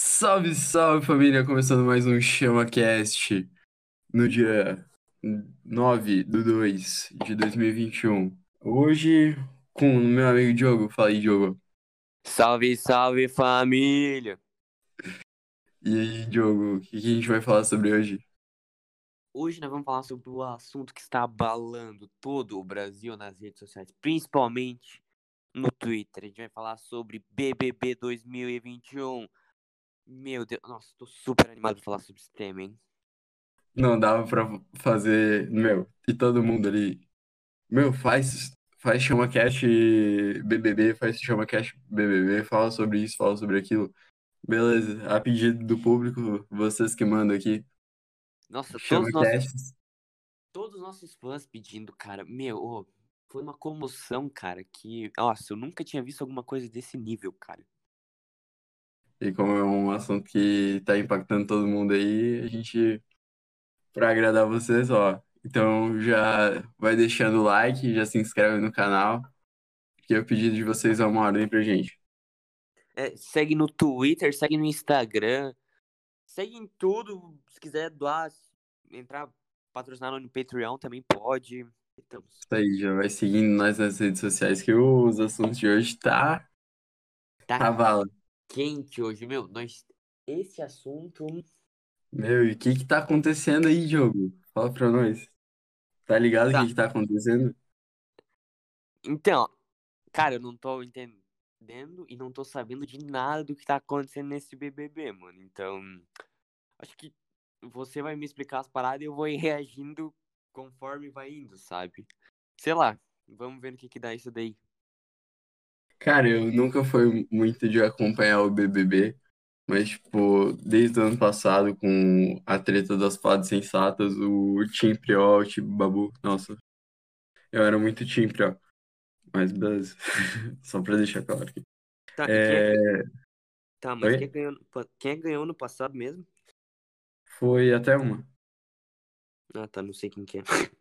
Salve, salve família! Começando mais um ChamaCast no dia 9 de 2 de 2021. Hoje com o meu amigo Diogo. Fala aí, Diogo. Salve, salve família! E aí, Diogo, o que a gente vai falar sobre hoje? Hoje nós vamos falar sobre o assunto que está abalando todo o Brasil nas redes sociais, principalmente no Twitter. A gente vai falar sobre BBB 2021. Meu Deus, nossa, tô super animado pra falar sobre esse tema, hein? Não dava pra fazer, meu, e todo mundo ali. Meu, faz, faz ChamaCast BBB, faz ChamaCast BBB, fala sobre isso, fala sobre aquilo. Beleza, a pedido do público, vocês que mandam aqui. Nossa, todos os ChamaCast. nossos, todos os nossos fãs pedindo, cara. Meu, ô, foi uma comoção, cara, que. Nossa, eu nunca tinha visto alguma coisa desse nível, cara. E como é um assunto que tá impactando todo mundo aí, a gente, pra agradar vocês, ó. Então já vai deixando o like, já se inscreve no canal, que é o pedido de vocês é uma ordem pra gente. É, segue no Twitter, segue no Instagram, segue em tudo. Se quiser doar, entrar, patrocinar no Patreon também pode. Estamos. Isso aí, já vai seguindo nós nas redes sociais, que os assuntos de hoje tá, Tá tá vala. Quente hoje, meu. Nós, esse assunto. Meu, e o que que tá acontecendo aí, Diogo? Fala pra nós. Tá ligado o Tá. que que tá acontecendo? Então, cara, eu não tô entendendo e não tô sabendo de nada do que tá acontecendo nesse BBB, mano. Então, acho que você vai me explicar as paradas e eu vou ir reagindo conforme vai indo, sabe? Sei lá, vamos ver no que que dá isso daí. Cara, eu nunca fui muito de acompanhar o BBB, mas, tipo, desde o ano passado, com a treta das fadas sensatas, o Team Priol, o Team Babu, nossa, eu era muito Team Priol. Mas beleza, só pra deixar claro aqui. Tá, e quem é É. Tá, mas quem ganhou, no pa- quem é ganhou no passado mesmo? Foi até uma. Ah, tá, não sei quem que é.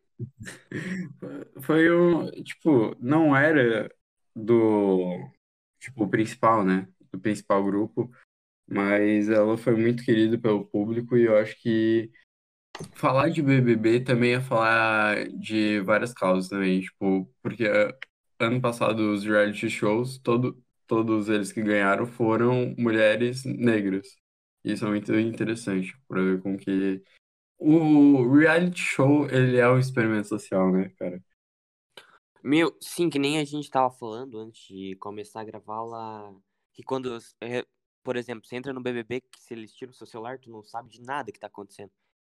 Foi um, tipo, não era do, tipo, principal, né? Do principal grupo, mas ela foi muito querida pelo público e eu acho que falar de BBB também é falar de várias causas também, tipo, porque eh, ano passado os reality shows, todo, todos eles que ganharam foram mulheres negras. Isso é muito interessante para ver como que o reality show, ele é um experimento social, né, cara? Meu, sim, que nem a gente tava falando antes de começar a gravar lá. Que quando, é, por exemplo, você entra no BBB, que se eles tiram o seu celular, tu não sabe de nada que tá acontecendo.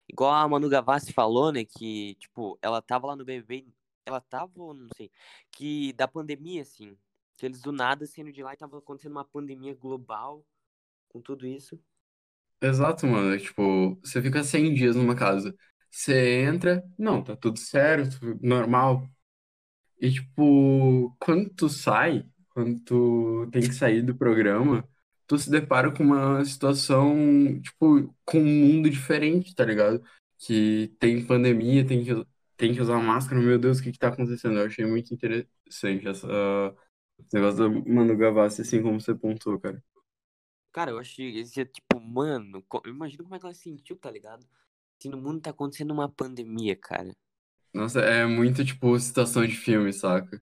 Igual a Manu Gavassi falou, né, que, tipo, ela tava lá no BBB, ela tava, não sei, que da pandemia, assim, que eles do nada saindo de lá e tava acontecendo uma pandemia global com tudo isso. Exato, mano. É, Tipo, você fica 100 dias numa casa. Você entra, não, tá tudo certo, normal. E, tipo, quando tu sai, quando tu tem que sair do programa, tu se depara com uma situação, tipo, com um mundo diferente, tá ligado? Que tem pandemia, tem que, tem que usar máscara. Meu Deus, o que que tá acontecendo? Eu achei muito interessante essa, esse negócio da Manu Gavassi, assim como você pontuou, cara. Cara, eu achei, esse, tipo, mano, imagina como é que ela sentiu, tá ligado? Se no mundo tá acontecendo uma pandemia, cara. Nossa, é muito, tipo, situação de filme, saca?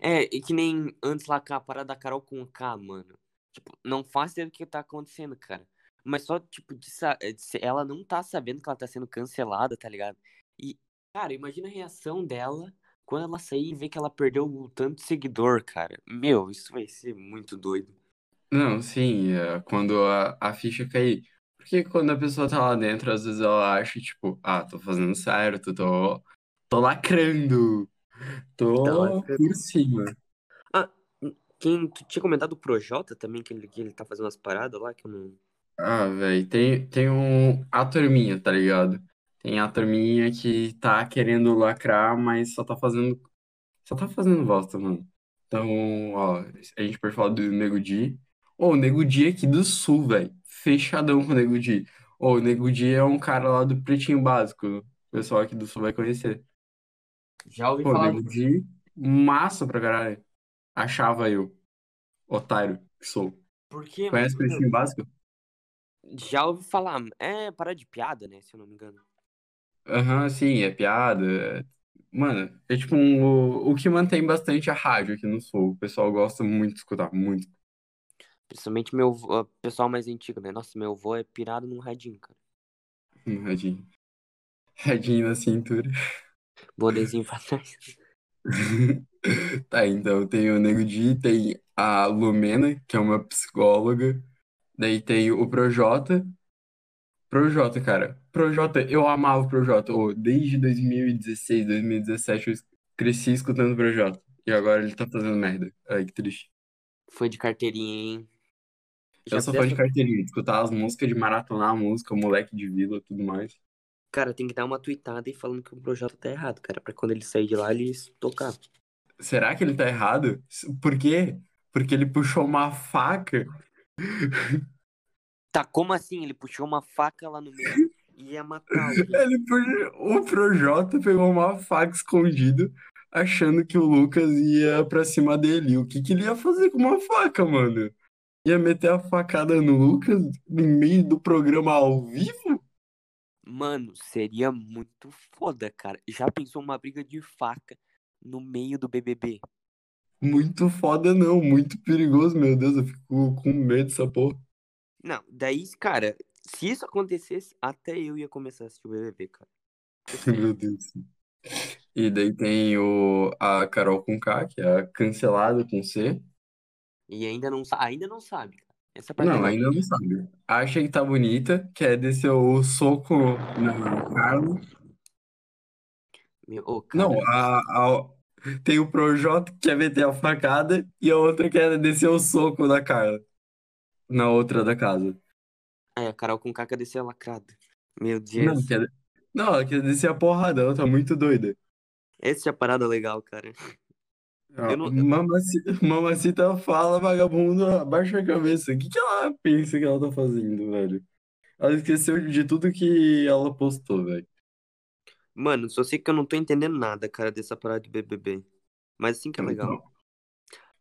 É, e que nem antes lá com a parada da Carol com K, mano. Tipo, não faço ideia do que tá acontecendo, cara. Mas só, tipo, de, sa- de ela não tá sabendo que ela tá sendo cancelada, tá ligado? E, cara, imagina a reação dela quando ela sair e ver que ela perdeu o tanto de seguidor, cara. Meu, isso vai ser muito doido. Não, sim, é quando a, a ficha cair. Porque quando a pessoa tá lá dentro, às vezes ela acha, tipo, ah, tô fazendo certo, tô, tô lacrando, tô Tá lacrando. por cima. Ah, quem tu tinha comentado o Projota também, que ele, que ele tá fazendo umas paradas lá que eu não. Ah, velho, tem, tem um, a turminha, tá ligado? Tem a turminha que tá querendo lacrar, mas só tá fazendo, só tá fazendo bosta, mano. Então, ó, a gente pode falar do Nego Di. Ô, o Nego Di aqui do Sul, velho. Fechadão com o Nego Di. Ô, o Nego Di é um cara lá do Pretinho Básico. O pessoal aqui do Sul vai conhecer. Já ouvi Pô, o falar. Nego Di, massa pra caralho. Achava eu. Otário que sou. Por quê, Conhece o mano? Pretinho Básico? Já ouvi falar. É para de piada, né? Se eu não me engano. Aham, sim, é piada. é- Mano, é tipo um, o, o que mantém bastante a rádio aqui no Sul. O pessoal gosta muito de escutar, muito. Principalmente meu vô- ah, pessoal mais antigo, né? Nossa, meu avô é pirado num radinho, cara. Um radinho. Radinho na cintura. Bonezinho pra trás. Tá, então tem o Nego Di, tem a Lumena, que é uma psicóloga. Daí tem o Projota. Projota, cara. Projota, eu amava o Projota. Ô, desde 2016, 2017 eu cresci escutando o Projota. E agora ele tá fazendo merda. Ai, que triste. Foi de carteirinha, hein? Eu Já sou fã de carteirinha, de escutar as músicas, de maratonar a música, o moleque de vila e tudo mais. Cara, tem que dar uma tweetada e falando que o projeto tá errado, cara. Pra quando ele sair de lá, eles tocar. Será que ele tá errado? Por quê? Porque ele puxou uma faca. Tá, como assim? Ele puxou uma faca lá no meio e ia matar alguém. Ele puxou... O Projota pegou uma faca escondida, achando que o Lucas ia pra cima dele. O que que ele ia fazer com uma faca, mano? Ia meter a facada no Lucas no meio do programa ao vivo? Mano, seria muito foda, cara. Já pensou uma briga de faca no meio do BBB? Muito foda, não. Muito perigoso, meu Deus. Eu fico com medo dessa porra. Não, daí, cara, se isso acontecesse, até eu ia começar a assistir o BBB, cara. Meu Deus. E daí tem o, a Carol com K, que é a cancelada com C. E ainda não, ainda não sabe, cara. Essa parte é Não, legal. ainda não sabe. Acha que tá bonita, quer descer o soco na Carla. Meu, ô, Não, cara, a, a- tem o Projota que quer meter a facada e a outra quer descer o soco na Carla. Na outra da casa. é, a Carol com caca desceu lacrada. Meu Não, Deus. quer, não, ela quer descer a porrada, ela tá muito doida. Essa é a parada legal, cara. Não- Mamacita, mamacita fala, vagabundo, abaixa a cabeça. O que que ela pensa que ela tá fazendo, velho? Ela esqueceu de tudo que ela postou, velho. Mano, só sei que eu não tô entendendo nada, cara, dessa parada de BBB. Mas assim que é legal. Então,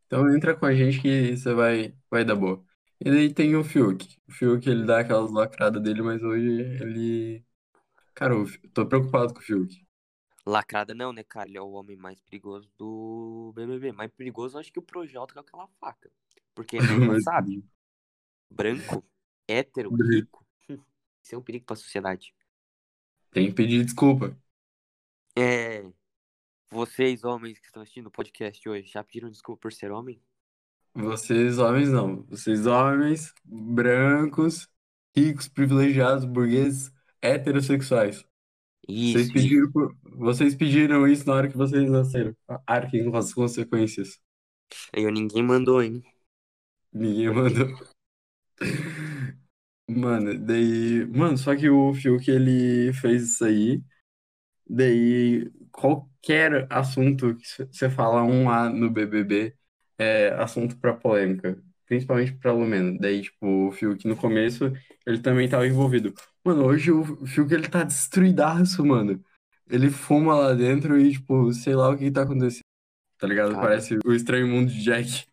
então entra com a gente que você vai, vai dar boa. E daí tem o Fiuk. O Fiuk, ele dá aquelas lacradas dele, mas hoje ele... Cara, eu tô preocupado com o Fiuk. Lacrada não, né, cara? Ele é o homem mais perigoso do BBB. Mais perigoso, acho que o Projota com aquela faca. Porque, já Mas- sabe, branco, hétero, rico, isso é um perigo pra sociedade. Tem que pedir desculpa. É, vocês, homens que estão assistindo o podcast hoje, já pediram desculpa por ser homem? Vocês homens não. Vocês homens, brancos, ricos, privilegiados, burgueses, heterossexuais. Vocês Isso, pediram, por- vocês pediram isso na hora que vocês nasceram. Arquem com as consequências. aí ninguém mandou, hein? Ninguém mandou. Mano, daí. Mano, só que o Fiuk ele fez isso aí. Daí, qualquer assunto que você fala um A no BBB é assunto pra polêmica. Principalmente pra Lumena. Daí, tipo, o Fiuk no começo, ele também tava envolvido. Mano, hoje o Fiuk ele tá destruidaço, mano. Ele fuma lá dentro e, tipo, sei lá o que tá acontecendo. Tá ligado? Cara. Parece o estranho mundo de Jack.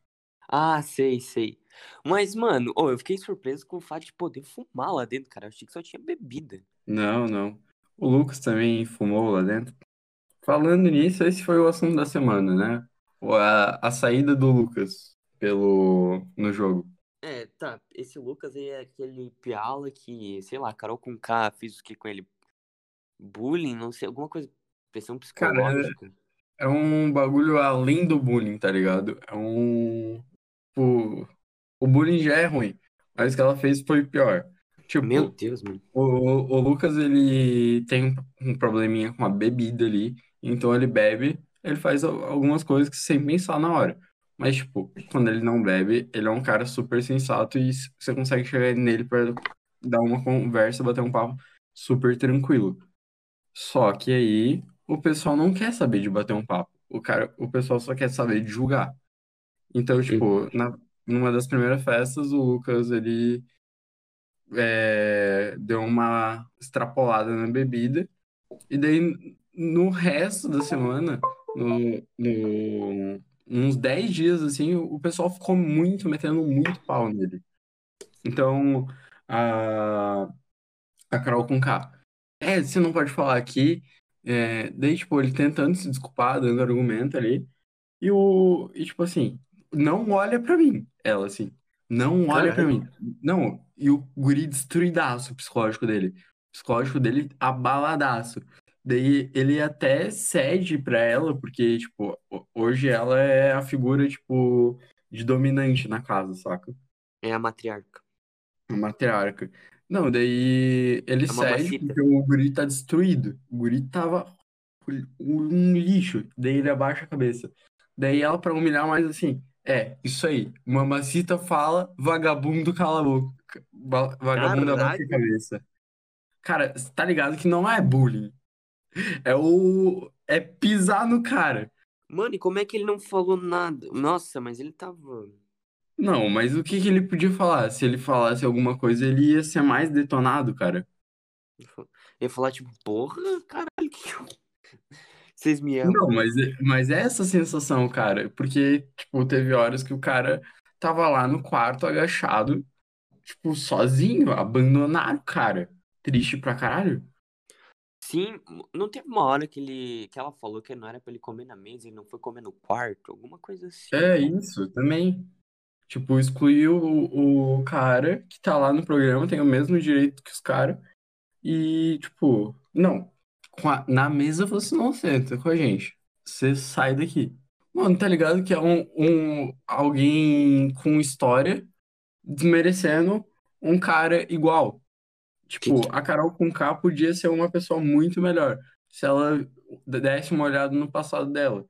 Ah, sei, sei. Mas, mano, ô, eu fiquei surpreso com o fato de poder fumar lá dentro, cara. Eu achei que só tinha bebida. Não, não. O Lucas também fumou lá dentro. Falando nisso, esse foi o assunto da semana, né? A, a saída do Lucas pelo no jogo. É, tá. Esse Lucas aí é aquele piala que, sei lá, Carol com K fez o que com ele? Bullying, não sei, alguma coisa. Pressão Cara, é- psicológica. É um bagulho além do bullying, tá ligado? É um. O, o bullying já é ruim, mas o que ela fez foi pior. Tipo, Meu Deus, mano. O, o, Lucas, ele tem um, probleminha com a bebida ali, então ele bebe, ele faz al- algumas coisas que sem pensar na hora. Mas, tipo, quando ele não bebe, ele é um cara super sensato e você consegue chegar nele pra dar uma conversa, bater um papo super tranquilo. Só que aí, o pessoal não quer saber de bater um papo. O cara, o pessoal só quer saber de julgar. Então, tipo, na, numa das primeiras festas, o Lucas, ele é, deu uma extrapolada na bebida. E daí, no resto da semana, no, no- uns 10 dias, assim, o pessoal ficou muito, metendo muito pau nele. Então, a, a Carol com K. É, você não pode falar aqui. É, daí, tipo, ele tentando se desculpar, dando argumento ali. E o. E, tipo assim, não olha pra mim. Ela, assim. Não olha pra Caralho. mim. Não. E o guri destruidaço o psicológico dele. O psicológico dele abaladaço. Daí ele até cede pra ela, porque, tipo, ho- hoje ela é a figura, tipo, de dominante na casa, saca? É a matriarca. A matriarca. Não, daí ele É cede porque o guri tá destruído. O guri tava um lixo. Daí ele abaixa a cabeça. Daí ela, pra humilhar mais assim, é, isso aí. Mamacita fala, vagabundo cala a boca. Vagabundo abaixa a cabeça. Cara, você tá ligado que não é bullying. É o. É pisar no cara. Mano, e como é que ele não falou nada? Nossa, mas ele tava. Não, mas o que que ele podia falar? Se ele falasse alguma coisa, ele ia ser mais detonado, cara. Eu ia falar, tipo, porra, caralho, que. Vocês me amam. Não, mas, é- mas é essa sensação, cara. Porque, tipo, teve horas que o cara tava lá no quarto agachado, tipo, sozinho, abandonaram o cara. Triste pra caralho. Sim, não teve uma hora que ele que ela falou que não era pra ele comer na mesa, ele não foi comer no quarto, alguma coisa assim. É isso, também. Tipo, excluiu o, o cara que tá lá no programa, tem o mesmo direito que os caras. E, tipo, não. A- na mesa você não senta com a gente. Você sai daqui. Mano, tá ligado que é um, um alguém com história desmerecendo um cara igual. Tipo, a Carol com K podia ser uma pessoa muito melhor se ela desse uma olhada no passado dela.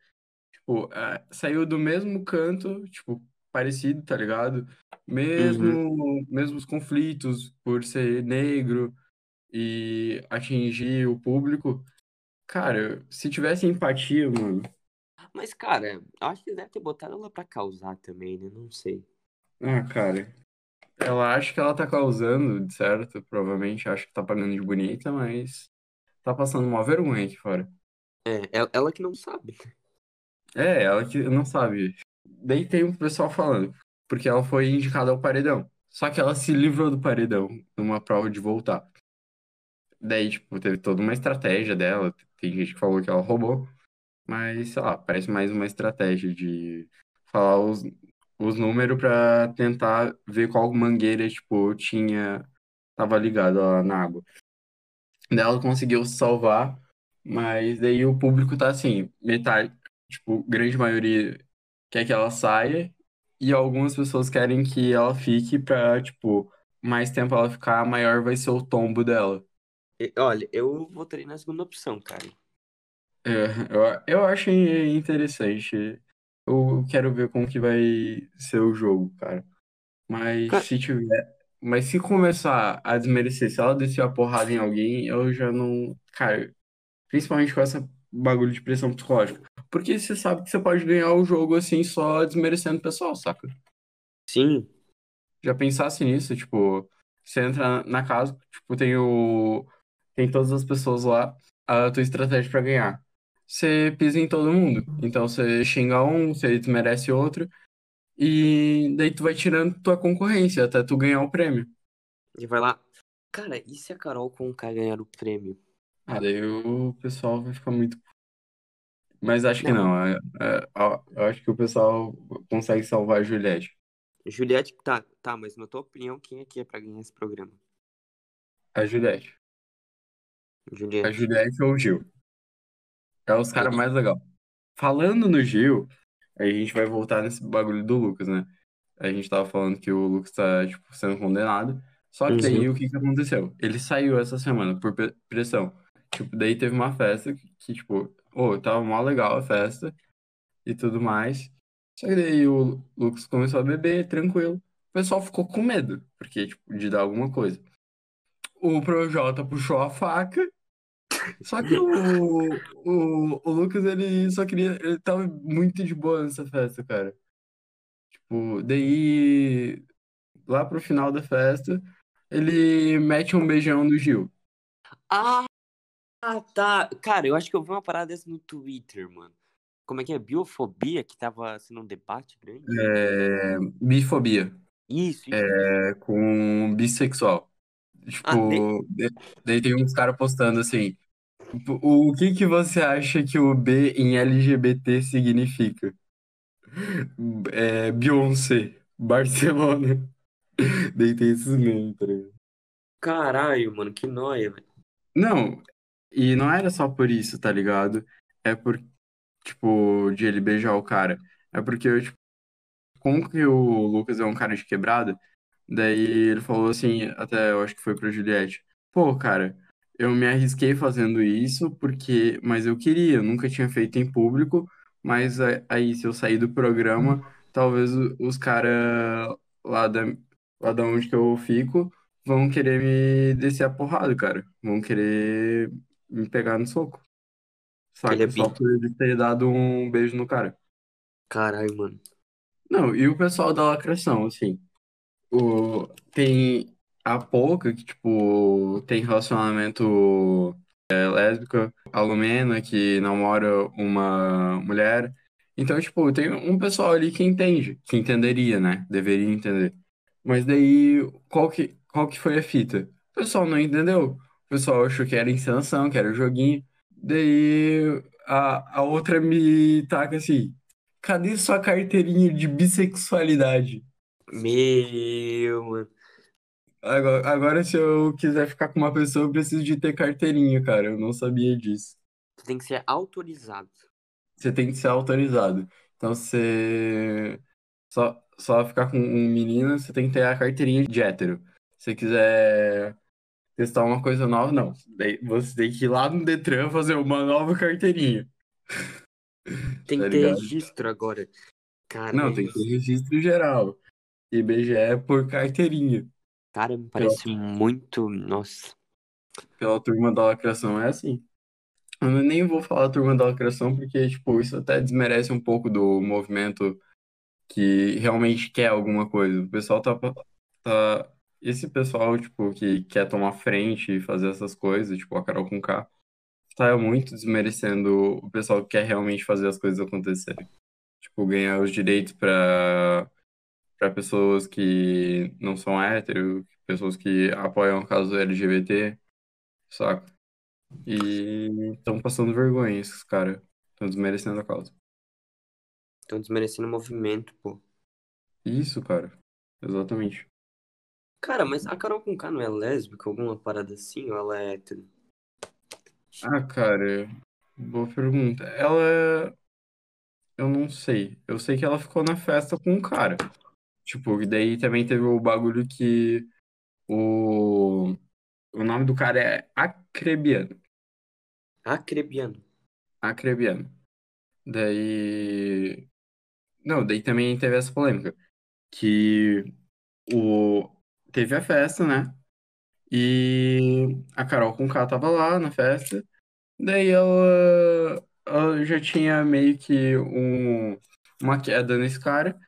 Tipo, é, saiu do mesmo canto, tipo, parecido, tá ligado? Uhum. Mesmo, mesmos conflitos por ser negro e atingir o público. Cara, se tivesse empatia, mano. Mas, cara, acho que devem ter botado ela pra causar também, né? Não sei. Ah, cara. Ela acha que ela tá causando, de certo? Provavelmente acha que tá pagando de bonita, mas tá passando uma vergonha aqui fora. É, ela, ela que não sabe. É, ela que não sabe. Daí tem o pessoal falando, porque ela foi indicada ao paredão. Só que ela se livrou do paredão numa prova de voltar. Daí, tipo, teve toda uma estratégia dela. Tem gente que falou que ela roubou. Mas, sei lá, parece mais uma estratégia de falar os, os números pra tentar ver qual mangueira, tipo, tinha. Tava ligado lá na água. Daí ela conseguiu se salvar, mas daí o público tá assim, metade, tipo, grande maioria quer que ela saia, e algumas pessoas querem que ela fique pra, tipo, mais tempo ela ficar, maior vai ser o tombo dela. Olha, eu votaria na segunda opção, cara. É, eu, eu acho interessante. Eu quero ver como que vai ser o jogo, cara. Mas se tiver. Mas se começar a desmerecer, se ela descer a porrada em alguém, eu já não. Cara, principalmente com essa bagulho de pressão psicológica. Porque você sabe que você pode ganhar o jogo assim só desmerecendo o pessoal, saca? Sim. Já pensasse nisso, tipo, você entra na casa, tipo, tem o. Tem todas as pessoas lá, a tua estratégia pra ganhar. Você pisa em todo mundo. Então você xinga um, você desmerece outro. E daí tu vai tirando tua concorrência até tu ganhar o prêmio. E vai lá. Cara, e se a Carol com o K ganhar o prêmio? Ah, daí o pessoal vai ficar muito. Mas acho que Não. é- é- ó, eu acho que o pessoal consegue salvar a Juliette. Juliette, tá, tá, mas na tua opinião, quem que é pra ganhar esse programa? A Juliette. A Juliette. Juliette ou o Gil. É os caras Aí- mais legais. Falando no Gil, aí a gente vai voltar nesse bagulho do Lucas, né? A gente tava falando que o Lucas tá, tipo, sendo condenado. Só que daí Uhum. o que que aconteceu? Ele saiu essa semana por pressão. Tipo, daí teve uma festa que, que, tipo, ô, tava mó legal a festa e tudo mais. Só que daí o Lucas começou a beber, tranquilo. O pessoal ficou com medo, porque, tipo, de dar alguma coisa. O Projota puxou a faca. Só que o, o, o Lucas, ele só queria. Ele tava muito de boa nessa festa, cara. Tipo, daí. Lá pro final da festa, ele mete um beijão no Gil. Ah, tá. Cara, eu acho que eu vi uma parada dessa no Twitter, mano. Como é que é? Biofobia, que tava sendo um debate grande. É, bifobia. Isso, isso, é, com bissexual. Ah, Tipo, de- daí tem uns caras postando assim, o, o que que você acha que o B em LGBT significa? É, Beyoncé, Barcelona. Daí tem esses memes, tá ligado? Caralho, mano, que nóia, velho. Não, e não era só por isso, tá ligado? É por, tipo, de ele beijar o cara. É porque, tipo, como que o Lucas é um cara de quebrada, daí ele falou assim, até eu acho que foi pra Juliette, pô, cara, eu me arrisquei fazendo isso porque, mas eu queria, eu nunca tinha feito em público, mas a- aí se eu sair do programa, talvez o- os caras lá da, lá da onde que eu fico vão querer me descer a porrada, cara, vão querer me pegar no soco, Que ele é saca? Só bi. por ele ter dado um beijo no cara. Caralho, mano. Não, e o pessoal da lacração, assim, o, tem a pouca que, tipo, tem relacionamento é, lésbica, a Lumena que namora uma mulher. Então, tipo, tem um pessoal ali que entende, que entenderia, né? Deveria entender. Mas daí, qual que, qual que foi a fita? O pessoal não entendeu. O pessoal achou que era encenação, que era joguinho. Daí, a, a outra me taca assim, cadê sua carteirinha de bissexualidade? Meu, mano. Agora, agora, se eu quiser ficar com uma pessoa, eu preciso de ter carteirinha, cara. Eu não sabia disso. Tu tem que ser autorizado. Você tem que ser autorizado. Então, você só, só ficar com um menino, você tem que ter a carteirinha de hétero. Se você quiser testar uma coisa nova, não. Você tem que ir lá no Detran fazer uma nova carteirinha. Tem Tá que ter ligado? registro agora. Cara, Não, tem que ter registro geral. IBGE por carteirinha. Cara, me parece muito. Nossa. Pela turma da lacração é assim. Eu nem vou falar turma da lacração porque, tipo, isso até desmerece um pouco do movimento que realmente quer alguma coisa. O pessoal tá, tá... Esse pessoal, tipo, que quer tomar frente e fazer essas coisas, tipo, a Carol com K, tá muito desmerecendo o pessoal que quer realmente fazer as coisas acontecerem. Tipo, ganhar os direitos pra, pra pessoas que não são hétero, pessoas que apoiam a causa LGBT, saca? E estão passando vergonha esses caras. Estão desmerecendo a causa. Estão desmerecendo o movimento, pô. Isso, cara. Exatamente. Cara, mas a Carol com K não é lésbica, alguma parada assim, ou ela é hétero? Ah, cara, boa pergunta. Ela. Eu não sei. Eu sei que ela ficou na festa com um cara. Tipo, e daí também teve o bagulho que o. O nome do cara é Acrebiano. Acrebiano. Acrebiano. Daí. Não, daí também teve essa polêmica. Que o. Teve a festa, né? E a Carol com K tava lá na festa. Daí ela, ela já tinha meio que um, uma queda nesse cara.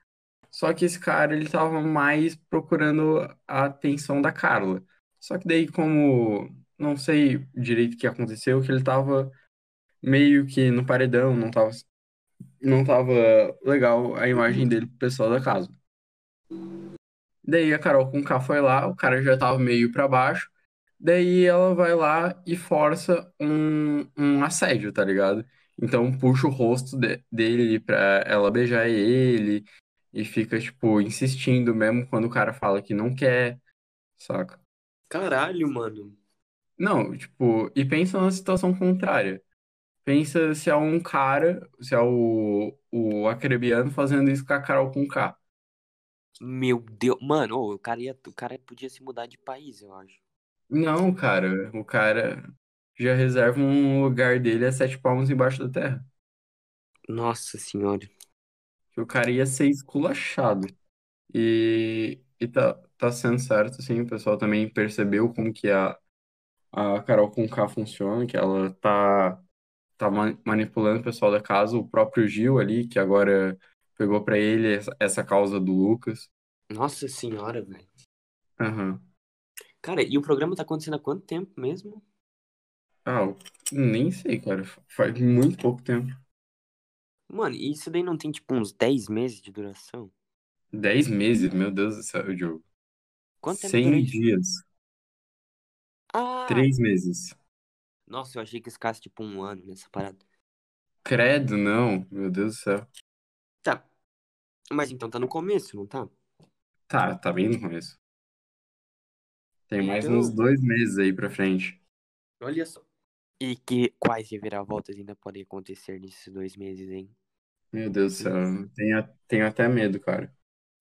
Só que esse cara, ele tava mais procurando a atenção da Carla. Só que daí, como não sei direito o que aconteceu, que ele tava meio que no paredão, não tava, não tava legal a imagem dele pro pessoal da casa. Daí a Carol com K foi lá, o cara já tava meio pra baixo. Daí ela vai lá e força um, um assédio, tá ligado? Então puxa o rosto de- dele pra ela beijar ele e fica, tipo, insistindo mesmo quando o cara fala que não quer, saca? Caralho, mano. Não, tipo, e pensa na situação contrária. Pensa se é um cara, se é o, o acrebiano fazendo isso com a Carol com K. Meu Deus. Mano, ô, o cara ia, o cara podia se mudar de país, eu acho. Não, cara, o cara já reserva um lugar dele a sete palmos embaixo da terra. Nossa senhora. Que o cara ia ser esculachado. E, e tá, tá sendo certo, assim, o pessoal também percebeu como que a, a Carol com K funciona, que ela tá, tá ma- manipulando o pessoal da casa, o próprio Gil ali, que agora pegou pra ele essa, essa causa do Lucas. Nossa senhora, velho. Aham. Cara, e o programa tá acontecendo há quanto tempo mesmo? Ah, nem sei, cara, faz muito pouco tempo. Mano, e isso daí não tem tipo uns 10 meses de duração? 10 meses, meu Deus do céu, Diogo. Quanto tempo dura 100 isso? dias, Ah! 3 meses. Nossa, eu achei que ficasse tipo um ano nessa parada. Credo, não, meu Deus do céu. Tá. Mas então tá no começo, não tá? Tá, tá bem no começo. Tem mais Então- uns dois meses aí pra frente. Olha só. E que quais reviravoltas ainda podem acontecer nesses dois meses, hein? Meu Deus do céu, tenho, tenho até medo, cara.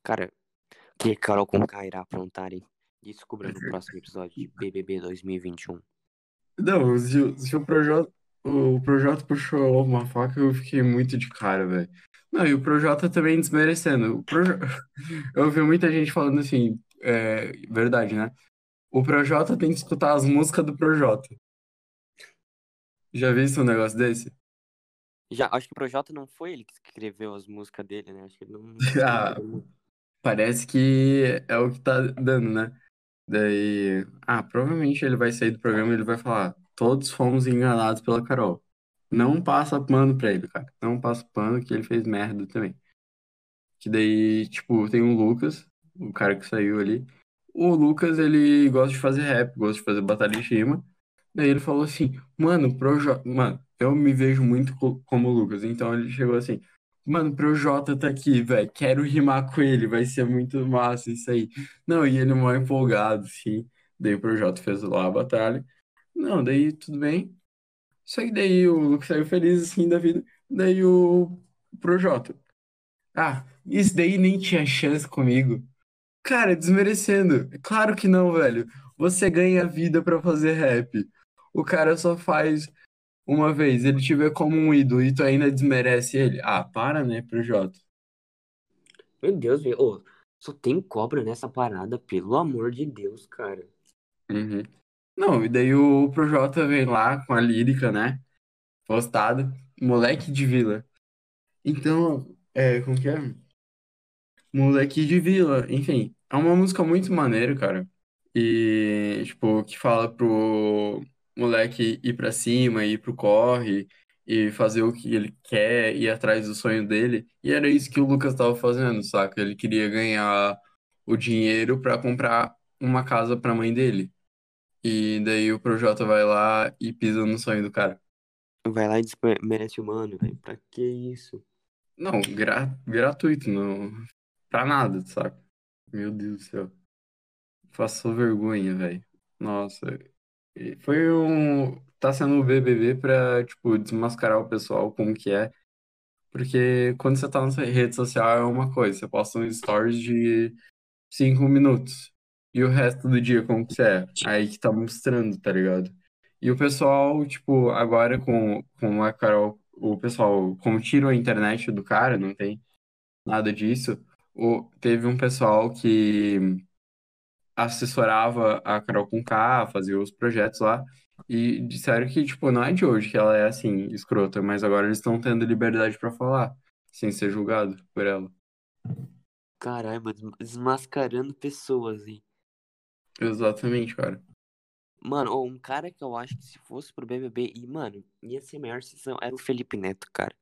Cara, o que Carol Conká irá aprontar, hein? Descubra no próximo episódio de BBB 2021. Não, se, o- se o Projota, o Projota puxou uma faca, eu fiquei muito de cara, velho. Não, e o Projota também desmerecendo. O. Eu ouvi muita gente falando assim, é, verdade, né? O Projota tem que escutar as músicas do Projota. Já viu um negócio desse? Já, acho que o Projota não foi ele que escreveu as músicas dele, né? Acho que ele não. Ah. Parece que é o que tá dando, né? Daí, ah, provavelmente ele vai sair do programa e ele vai falar: todos fomos enganados pela Carol. Não passa pano pra ele, cara. Não passa pano que ele fez merda também. Que daí, tipo, tem o Lucas, o cara que saiu ali. O Lucas, ele gosta de fazer rap, gosta de fazer batalha de rima. Daí ele falou assim, mano, Projota, mano, eu me vejo muito co- como o Lucas. Então ele chegou assim, mano, Projota tá aqui, velho, quero rimar com ele, vai ser muito massa isso aí. Não, e ele mó empolgado, assim. Daí o Projota fez lá a batalha. Não, daí tudo bem. Só que daí o Lucas saiu feliz, assim, da vida. Daí o Projota. Ah, isso daí nem tinha chance comigo. Cara, desmerecendo. Claro que não, velho. Você ganha vida pra fazer rap. O cara só faz uma vez. Ele te vê como um ídolo e tu ainda desmerece ele. Ah, para, né, Projota? Meu Deus, velho. Ô, só tem cobra nessa parada, pelo amor de Deus, cara. Uhum. Não, e daí o Projota vem lá com a lírica, né? Postada. Moleque de vila. Então, é, como que é? Moleque de vila. Enfim, é uma música muito maneira, cara. E, tipo, que fala pro moleque ir pra cima, ir pro corre e fazer o que ele quer, ir atrás do sonho dele. E era isso que o Lucas tava fazendo, saca? Ele queria ganhar o dinheiro pra comprar uma casa pra mãe dele. E daí o Projota vai lá e pisa no sonho do cara. Vai lá e desmerece o mano, velho. Pra que isso? Não, gra gratuito, não. Pra nada, saca? Meu Deus do céu. Passou vergonha, velho. Nossa. Foi um. Tá sendo o BBB pra, tipo, desmascarar o pessoal como que é. Porque quando você tá na rede social é uma coisa. Você posta um stories de cinco minutos. E o resto do dia como que você é. Aí que tá mostrando, tá ligado? E o pessoal, tipo, agora com, com a Carol, o pessoal, como a internet do cara, não tem nada disso. O, teve um pessoal que assessorava a Carol Conká, fazia os projetos lá, e disseram que, tipo, não é de hoje que ela é assim, escrota, mas agora eles estão tendo liberdade pra falar, sem ser julgado por ela. Caralho, mano, desmascarando pessoas, hein? Exatamente, cara. Mano, um cara que eu acho que se fosse pro BBB, e, mano, ia ser a maior sessão, era o Felipe Neto, cara.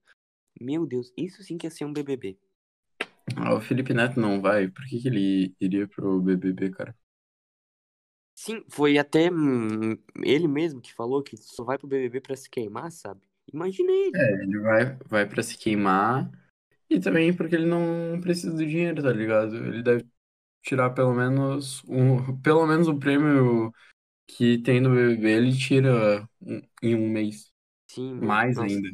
Meu Deus, isso sim que ia ser um BBB. Ah, o Felipe Neto não vai, por que que ele iria pro BBB, cara? Sim, foi até hum, ele mesmo que falou que só vai pro BBB pra se queimar, sabe? Imagina ele. É, ele vai, vai pra se queimar, e também porque ele não precisa do dinheiro, tá ligado? Ele deve tirar pelo menos um, pelo menos o prêmio que tem no BBB, ele tira um- em um mês. Sim. Mais Nossa. ainda.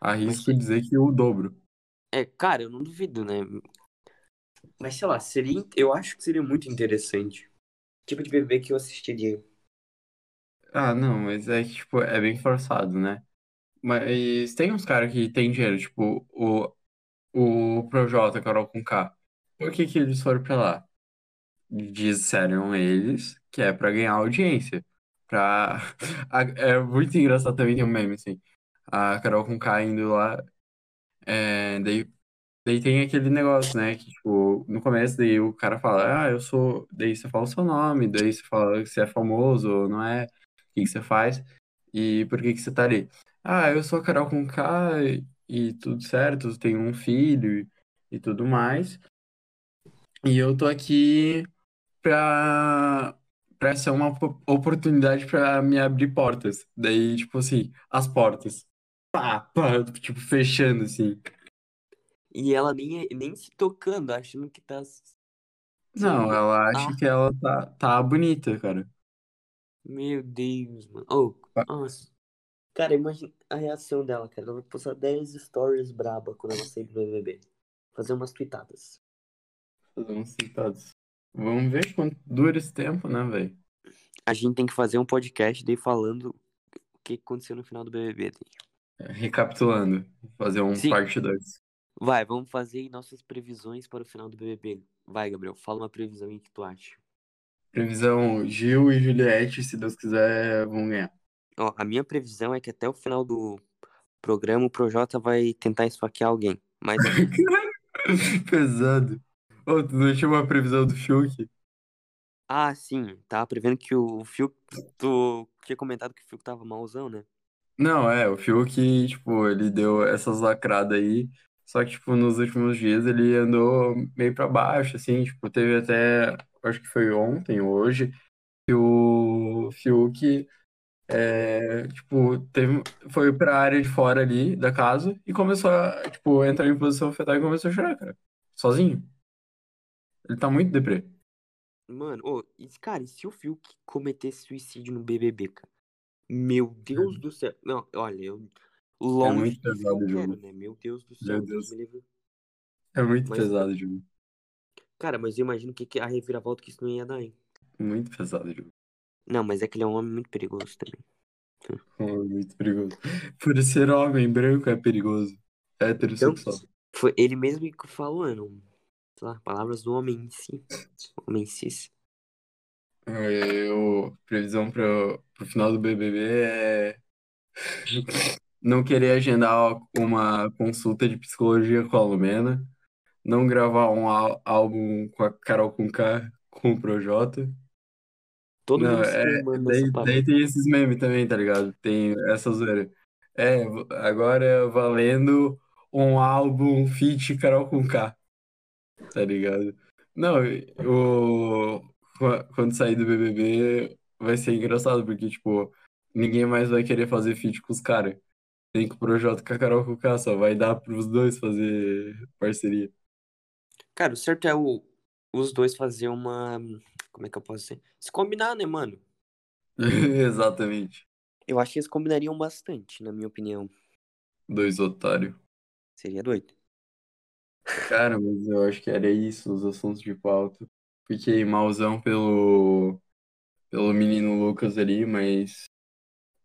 Arrisco Mas- dizer que o dobro. É, cara, eu não duvido, né? Mas sei lá, seria, eu acho que seria muito interessante. Tipo de BBB que eu assistiria. Ah, não, mas é que, tipo, é bem forçado, né? Mas tem uns caras que tem dinheiro, tipo, o, o Projota, Carol Conká. Por que que eles foram pra lá? Disseram eles que é pra ganhar audiência. Pra... É muito engraçado também, tem um meme, assim. A Carol Conká indo lá, é, daí, daí tem aquele negócio, né? Que, tipo, no começo, daí o cara fala, ah, eu sou... Daí você fala o seu nome, daí você fala que você é famoso ou não é, o que que você faz e por que que você tá ali. Ah, eu sou a Carol Conká e, e tudo certo, tenho um filho e, tudo mais. E eu tô aqui pra, pra ser uma op- oportunidade pra me abrir portas. Daí, tipo assim, as portas. Pá, pá, tipo, fechando, assim. E ela nem, nem se tocando, achando que tá Não, ela acha Ah, que ela tá, tá bonita, cara. meu Deus, mano. Oh, nossa. Cara, imagina a reação dela, cara. Ela vai postar 10 stories braba quando ela sair do BBB. Fazer umas tweetadas. Fazer uns citados. Vamos ver quanto dura esse tempo, né, velho? A gente tem que fazer um podcast daí falando o que aconteceu no final do BBB. daí. Recapitulando, fazer um Sim. parte 2. Vai, vamos fazer nossas previsões para o final do BBB. Vai, Gabriel, fala uma previsão aí que tu acha. Previsão: Gil e Juliette, se Deus quiser, vão ganhar. Ó, a minha previsão é que até o final do programa o Projota vai tentar esfaquear alguém. Mas Pesado. Ô, tu não tinha uma previsão do Fiuk? Ah, sim, tava prevendo que o Fiuk. Tu tinha comentado que o Fiuk tava malzão, né? Não, é, o Fiuk, tipo, ele deu essas lacradas aí, só que, tipo, nos últimos dias ele andou meio pra baixo, assim, tipo, teve até, acho que foi ontem, hoje, que o Fiuk, é, tipo, teve, foi pra área de fora ali da casa e começou a, tipo, entrar em posição fetal e começou a chorar, cara, sozinho. Ele tá muito deprê. Mano, ô, e, cara, e se o Fiuk cometesse suicídio no BBB, cara? Meu Deus do céu. Não, olha, eu. Longe É muito pesado, quero, Júlio. né? Meu Deus do céu, Deus Deus. me livre. É muito Mas- pesado, Júlio. Cara, mas eu imagino que, que a reviravolta que isso não ia dar, hein? Muito pesado, Júlio. Não, mas é que ele é um homem muito perigoso também. Oh, muito perigoso. Por ser homem branco é perigoso. É heterossexual. Foi ele mesmo que falou, não. Sei lá, palavras do homem em si. Homem cis. Eu, previsão para o final do BBB é não querer agendar uma consulta de psicologia com a Lumena, não gravar um álbum com a Carol Conká com o Projota. Todo Não, mundo é, daí, daí tem esses memes também, tá ligado? Tem essa zoeira. É, agora valendo um álbum feat Carol Conká, tá ligado? Não, o, quando sair do BBB vai ser engraçado, porque, tipo, ninguém mais vai querer fazer feat com os caras. Tem que o Projota com a Carol Conká, só vai dar pros dois fazer parceria. Cara, o certo é o, os dois fazer uma. Como é que eu posso dizer? Se combinar, né, mano? Exatamente. Eu acho que eles combinariam bastante, na minha opinião. Dois otários. Seria doido. Cara, mas eu acho que era isso, os assuntos de pauta. Fiquei malzão pelo, pelo menino Lucas ali, mas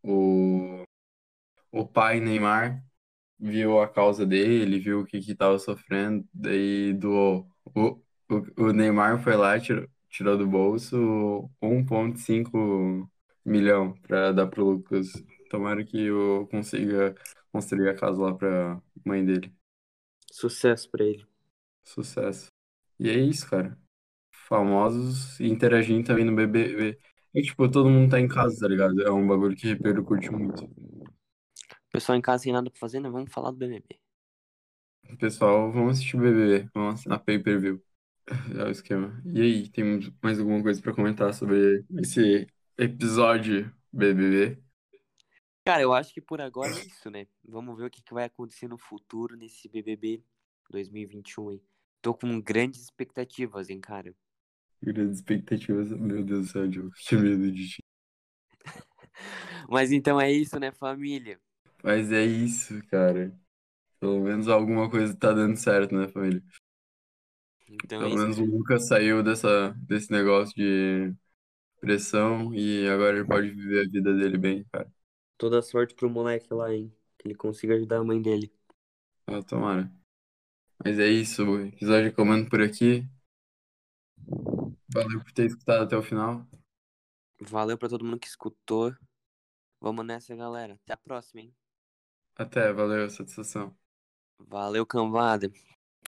o, o pai Neymar viu a causa dele, viu o que que tava sofrendo, daí doou. O, o, o Neymar foi lá, tirou, tirou do bolso 1,5 milhão pra dar pro Lucas. Tomara que eu consiga construir a casa lá pra mãe dele. Sucesso pra ele. Sucesso. E é isso, cara. Famosos interagindo também no BBB. É tipo, todo mundo tá em casa, tá ligado? É um bagulho que repercute muito. Pessoal em casa sem nada pra fazer, né? Vamos falar do BBB. Pessoal, vamos assistir o BBB. Vamos assinar pay-per-view. É o esquema. E aí, tem mais alguma coisa pra comentar sobre esse episódio BBB? Cara, eu acho que por agora é isso, né? Vamos ver o que, que vai acontecer no futuro nesse BBB 2021 aí. Tô com grandes expectativas, hein, cara. Grandes expectativas. Meu Deus do céu, Diogo. Que medo de ti. Mas então é isso, né, família? Mas é isso, cara. Pelo menos alguma coisa tá dando certo, né, família? Então é Pelo isso. menos o Lucas saiu dessa, desse negócio de pressão e agora ele pode viver a vida dele bem, cara. Toda sorte pro moleque lá, hein? Que ele consiga ajudar a mãe dele. Ah, tomara. Mas é isso, o episódio acabando por aqui. Valeu por ter escutado até o final. Valeu pra todo mundo que escutou. Vamos nessa, galera. Até a próxima, hein? Até, valeu, satisfação. Valeu, cambada.